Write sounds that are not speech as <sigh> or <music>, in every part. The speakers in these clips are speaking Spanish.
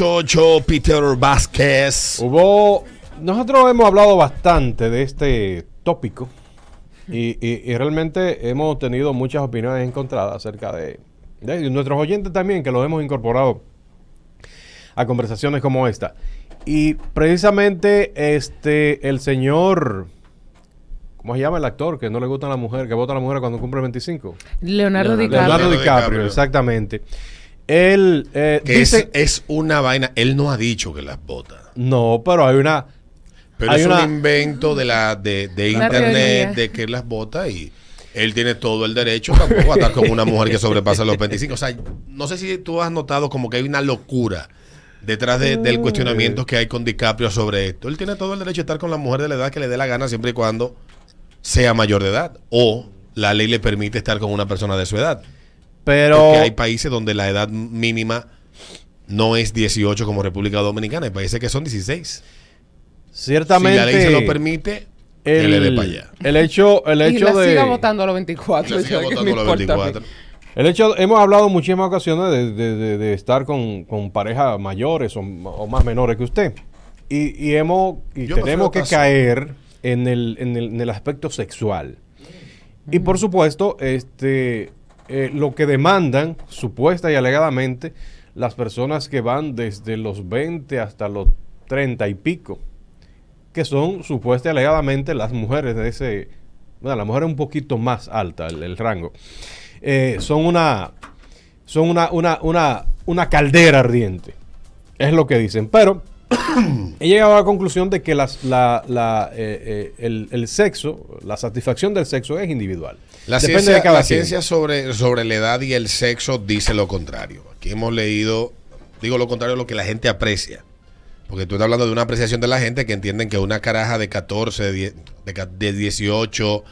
Chocho Peter Vázquez. Hubo. Nosotros hemos hablado bastante de este tópico y, y- y realmente hemos tenido muchas opiniones encontradas acerca de, nuestros oyentes también, que los hemos incorporado a conversaciones como esta. Y precisamente este el señor. ¿Cómo se llama el actor que no le gusta a la mujer, que vota a la mujer cuando cumple 25? Leonardo, Leonardo DiCaprio. Leonardo DiCaprio. DiCaprio, exactamente. Él eh, Que dice. es, es una vaina. Él no ha dicho que las vota. No, pero hay una. Pero Hay es una- un invento de la de, de internet teoría. de que las vota y él tiene todo el derecho tampoco a estar con una mujer que sobrepasa los 25. O sea, no sé si tú has notado como que hay una locura detrás de- Mm. del cuestionamiento que hay con DiCaprio sobre esto. Él tiene todo el derecho a estar con la mujer de la edad que le dé la gana siempre y cuando sea mayor de edad o la ley le permite estar con una persona de su edad. Pero. Porque hay países donde la edad mínima no es 18 como República Dominicana. Hay países que son 16. Ciertamente. si la ley se lo permite, que le dé el, para allá. el hecho, el Y hecho la de. siga votando a los 24. La siga votando a los importa a mí. 24. El hecho, hemos hablado en muchísimas ocasiones de, de- de- de estar con, con parejas mayores o, o más menores que usted. Y, y hemos y Yo tenemos que caer en el, en, el, en el aspecto sexual. Y por supuesto, este eh, lo que demandan, supuesta y alegadamente, las personas que van desde los 20 hasta los 30 y pico, que son supuesta y alegadamente las mujeres de ese, bueno, la mujer es un poquito más alta el, rango, Eh, son una, son una, una, una, una caldera ardiente, es lo que dicen, pero <coughs> he llegado a la conclusión de que eh, el sexo, la satisfacción del sexo es individual. La Depende ciencia, de cada la ciencia sobre, sobre la edad y el sexo dice lo contrario. Aquí hemos leído, digo lo contrario lo que la gente aprecia. Porque tú estás hablando de una apreciación de la gente que entienden que una caraja de 14, de, de 18,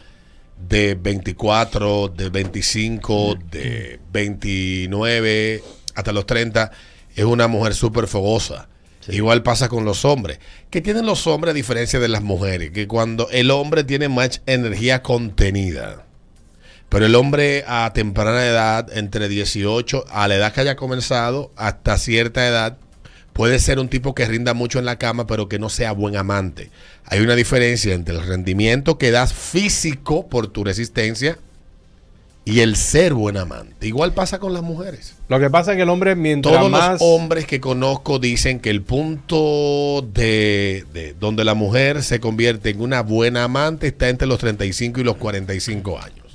de 24, de 25, de 29, hasta los 30, es una mujer súper fogosa. Igual pasa con los hombres. ¿Qué tienen los hombres a diferencia de las mujeres? Que cuando el hombre tiene más energía contenida, pero el hombre a temprana edad, entre 18, a la edad que haya comenzado, hasta cierta edad, puede ser un tipo que rinda mucho en la cama, pero que no sea buen amante. Hay una diferencia entre el rendimiento que das físico por tu resistencia y el ser buen amante. Igual pasa con las mujeres. Lo que pasa es que el hombre mientras Todos más... los hombres que conozco dicen que el punto de, de donde la mujer se convierte en una buena amante está entre los 35 y los 45 años.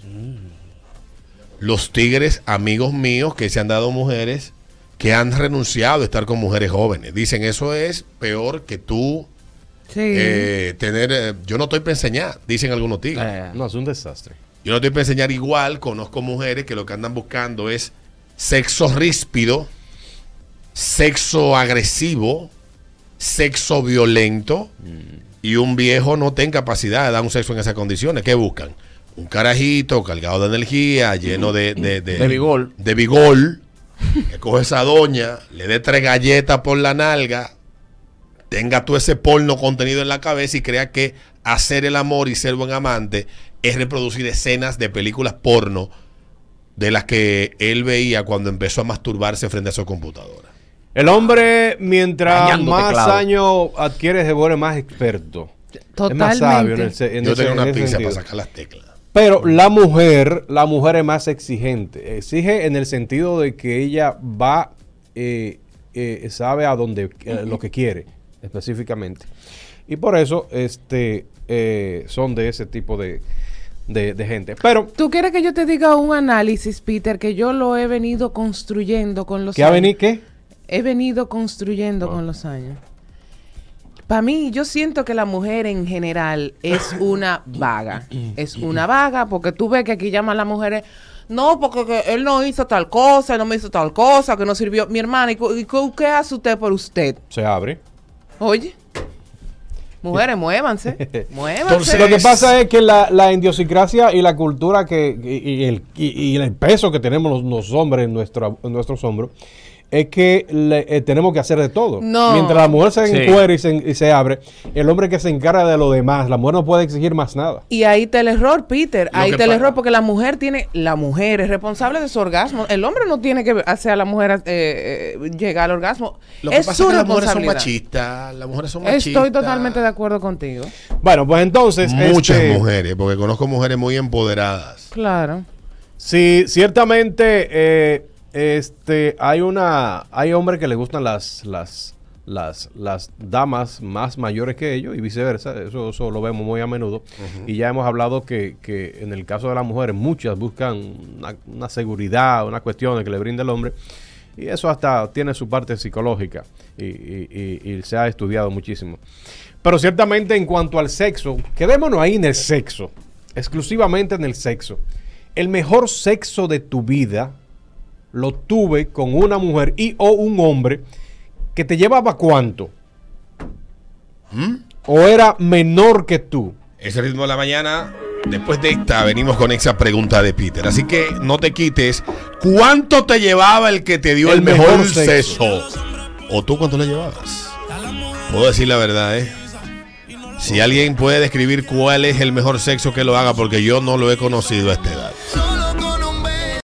Los tigres, amigos míos, que se han dado mujeres que han renunciado a estar con mujeres jóvenes. Dicen, eso es peor que tú Sí. eh, tener... eh, yo no estoy para enseñar, dicen algunos tigres. Eh, No, es un desastre. Yo no estoy para enseñar igual, conozco mujeres que lo que andan buscando es sexo ríspido, sexo agresivo, sexo violento y un viejo no tiene capacidad de dar un sexo en esas condiciones. ¿Qué buscan? Un carajito cargado de energía, lleno de, de, De vigor. De vigor, que coge esa doña, le dé tres galletas por la nalga, tenga todo ese porno contenido en la cabeza y crea que hacer el amor y ser buen amante es reproducir escenas de películas porno de las que él veía cuando empezó a masturbarse frente a su computadora. El hombre, mientras Dañando más teclado. años adquiere, se vuelve más experto. Es más Totalmente. sabio en, el en Yo ese- tenía una pinza para sacar las teclas. Pero la mujer, la mujer es más exigente. Exige en el sentido de que ella va, eh, eh, sabe a dónde, eh, lo que quiere específicamente. Y por eso, este, eh, son de ese tipo de, de- de gente. Pero, ¿Tú quieres que yo te diga un análisis, Peter, que yo lo he venido construyendo con los ¿qué ha años? venido qué? He venido construyendo con los años. Para mí, yo siento que la mujer en general es una vaga. Es una vaga porque tú ves que aquí llaman las mujeres. No, porque que él no hizo tal cosa, él no me hizo tal cosa, que no sirvió. Mi hermana, ¿y, y qué hace usted por usted? Se abre. Oye, mujeres, muévanse. <laughs> Muévanse. Entonces- Lo que pasa es que la, la idiosincrasia y la cultura que, y, y el, y- y el peso que tenemos los, los hombres en, nuestra, en nuestros hombros es que le- eh, tenemos que hacer de todo. No. Mientras la mujer se Sí. encuera y se, y se abre, el hombre que se encarga de lo demás, la mujer no puede exigir más nada. Y ahí está el error, Peter. Lo Ahí está el error porque la mujer tiene, la mujer es responsable de su orgasmo. El hombre no tiene que hacer a la mujer eh, eh, llegar al orgasmo. Lo que es pasa su es que las mujeres son responsabilidad. machistas. Las mujeres son machistas. Estoy totalmente de acuerdo contigo. Bueno, pues entonces. Muchas este, mujeres, porque conozco mujeres muy empoderadas. Claro. Sí, ciertamente eh, este, hay una hay hombres que les gustan las, las, las, las damas más mayores que ellos y viceversa. Eso, eso lo vemos muy a menudo. Y ya hemos hablado que, que en el caso de las mujeres, muchas buscan una, una seguridad, una cuestión que le brinda el hombre. Y eso hasta tiene su parte psicológica y, y- y- y se ha estudiado muchísimo. Pero ciertamente en cuanto al sexo, quedémonos ahí en el sexo, exclusivamente en el sexo. El mejor sexo de tu vida lo tuve con una mujer y o un hombre que te llevaba cuánto? ¿O era menor que tú? Ese ritmo de la mañana. Después de esta, venimos con esa pregunta de Peter. Así que no te quites. ¿Cuánto te llevaba el que te dio el, El mejor, mejor sexo? ¿O tú cuánto le llevabas? Puedo decir la verdad, ¿eh? Si alguien puede describir cuál es el mejor sexo que lo haga, porque yo no lo he conocido a esta edad.